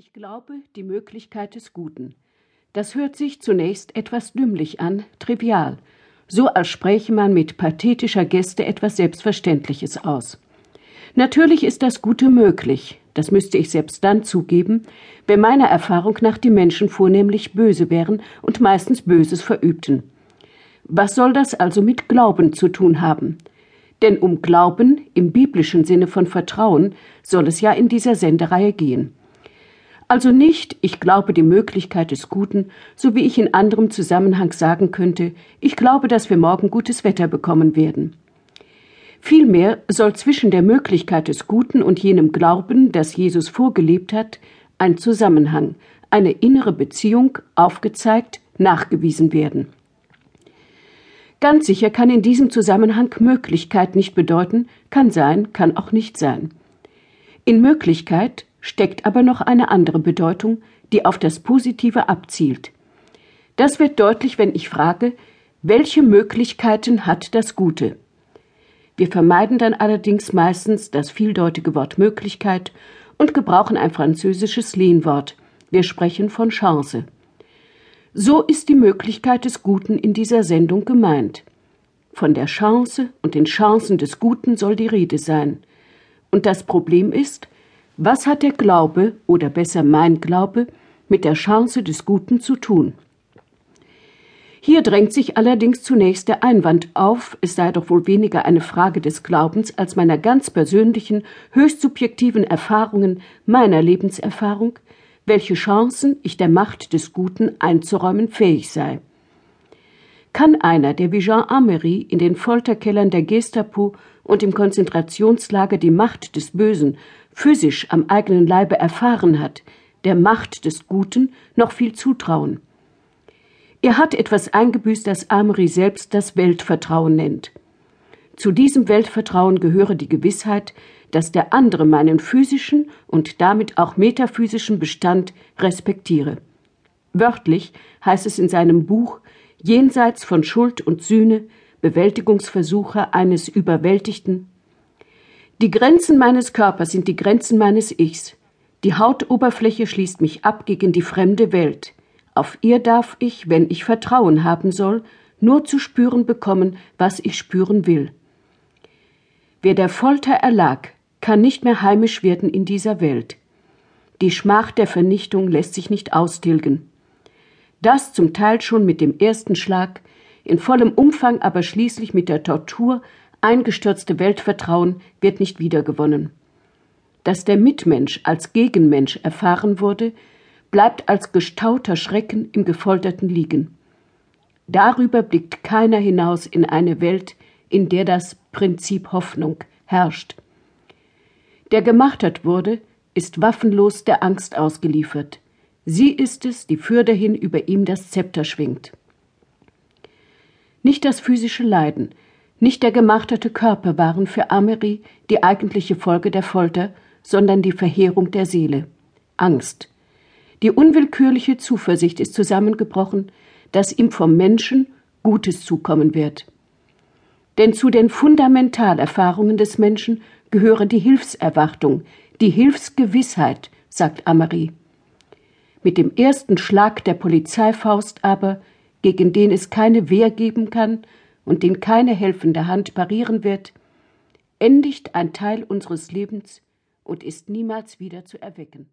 Ich glaube die Möglichkeit des Guten. Das hört sich zunächst etwas dümmlich an, trivial, so als spräche man mit pathetischer Geste etwas Selbstverständliches aus. Natürlich ist das Gute möglich, das müsste ich selbst dann zugeben, wenn meiner Erfahrung nach die Menschen vornehmlich böse wären und meistens Böses verübten. Was soll das also mit Glauben zu tun haben? Denn um Glauben im biblischen Sinne von Vertrauen soll es ja in dieser Sendereihe gehen. Also nicht, ich glaube die Möglichkeit des Guten, so wie ich in anderem Zusammenhang sagen könnte, ich glaube, dass wir morgen gutes Wetter bekommen werden. Vielmehr soll zwischen der Möglichkeit des Guten und jenem Glauben, das Jesus vorgelebt hat, ein Zusammenhang, eine innere Beziehung aufgezeigt, nachgewiesen werden. Ganz sicher kann in diesem Zusammenhang Möglichkeit nicht bedeuten, kann sein, kann auch nicht sein. In Möglichkeit steckt aber noch eine andere Bedeutung, die auf das Positive abzielt. Das wird deutlich, wenn ich frage, welche Möglichkeiten hat das Gute? Wir vermeiden dann allerdings meistens das vieldeutige Wort Möglichkeit und gebrauchen ein französisches Lehnwort. Wir sprechen von Chance. So ist die Möglichkeit des Guten in dieser Sendung gemeint. Von der Chance und den Chancen des Guten soll die Rede sein. Und das Problem ist, was hat der Glaube, oder besser mein Glaube, mit der Chance des Guten zu tun? Hier drängt sich allerdings zunächst der Einwand auf, es sei doch wohl weniger eine Frage des Glaubens als meiner ganz persönlichen, höchst subjektiven Erfahrungen, meiner Lebenserfahrung, welche Chancen ich der Macht des Guten einzuräumen fähig sei. Kann einer, der wie Jean Amery in den Folterkellern der Gestapo und im Konzentrationslager die Macht des Bösen physisch am eigenen Leibe erfahren hat, der Macht des Guten noch viel zutrauen. Er hat etwas eingebüßt, das Amory selbst das Weltvertrauen nennt. Zu diesem Weltvertrauen gehöre die Gewissheit, dass der andere meinen physischen und damit auch metaphysischen Bestand respektiere. Wörtlich heißt es in seinem Buch Jenseits von Schuld und Sühne, Bewältigungsversuche eines Überwältigten die Grenzen meines Körpers sind die Grenzen meines Ichs. Die Hautoberfläche schließt mich ab gegen die fremde Welt. Auf ihr darf ich, wenn ich Vertrauen haben soll, nur zu spüren bekommen, was ich spüren will. Wer der Folter erlag, kann nicht mehr heimisch werden in dieser Welt. Die Schmach der Vernichtung lässt sich nicht austilgen. Das zum Teil schon mit dem ersten Schlag, in vollem Umfang aber schließlich mit der Tortur eingestürzte Weltvertrauen wird nicht wiedergewonnen. Dass der Mitmensch als Gegenmensch erfahren wurde, bleibt als gestauter Schrecken im Gefolterten liegen. Darüber blickt keiner hinaus in eine Welt, in der das Prinzip Hoffnung herrscht. Der gemartert wurde, ist waffenlos der Angst ausgeliefert. Sie ist es, die fürderhin über ihm das Zepter schwingt. Nicht das physische Leiden, nicht der gemarterte Körper waren für Amery die eigentliche Folge der Folter, sondern die Verheerung der Seele. Angst. Die unwillkürliche Zuversicht ist zusammengebrochen, dass ihm vom Menschen Gutes zukommen wird. Denn zu den Fundamentalerfahrungen des Menschen gehöre die Hilfserwartung, die Hilfsgewissheit, sagt Amery. Mit dem ersten Schlag der Polizeifaust aber, gegen den es keine Wehr geben kann, und den keine helfende Hand parieren wird, endigt ein Teil unseres Lebens und ist niemals wieder zu erwecken.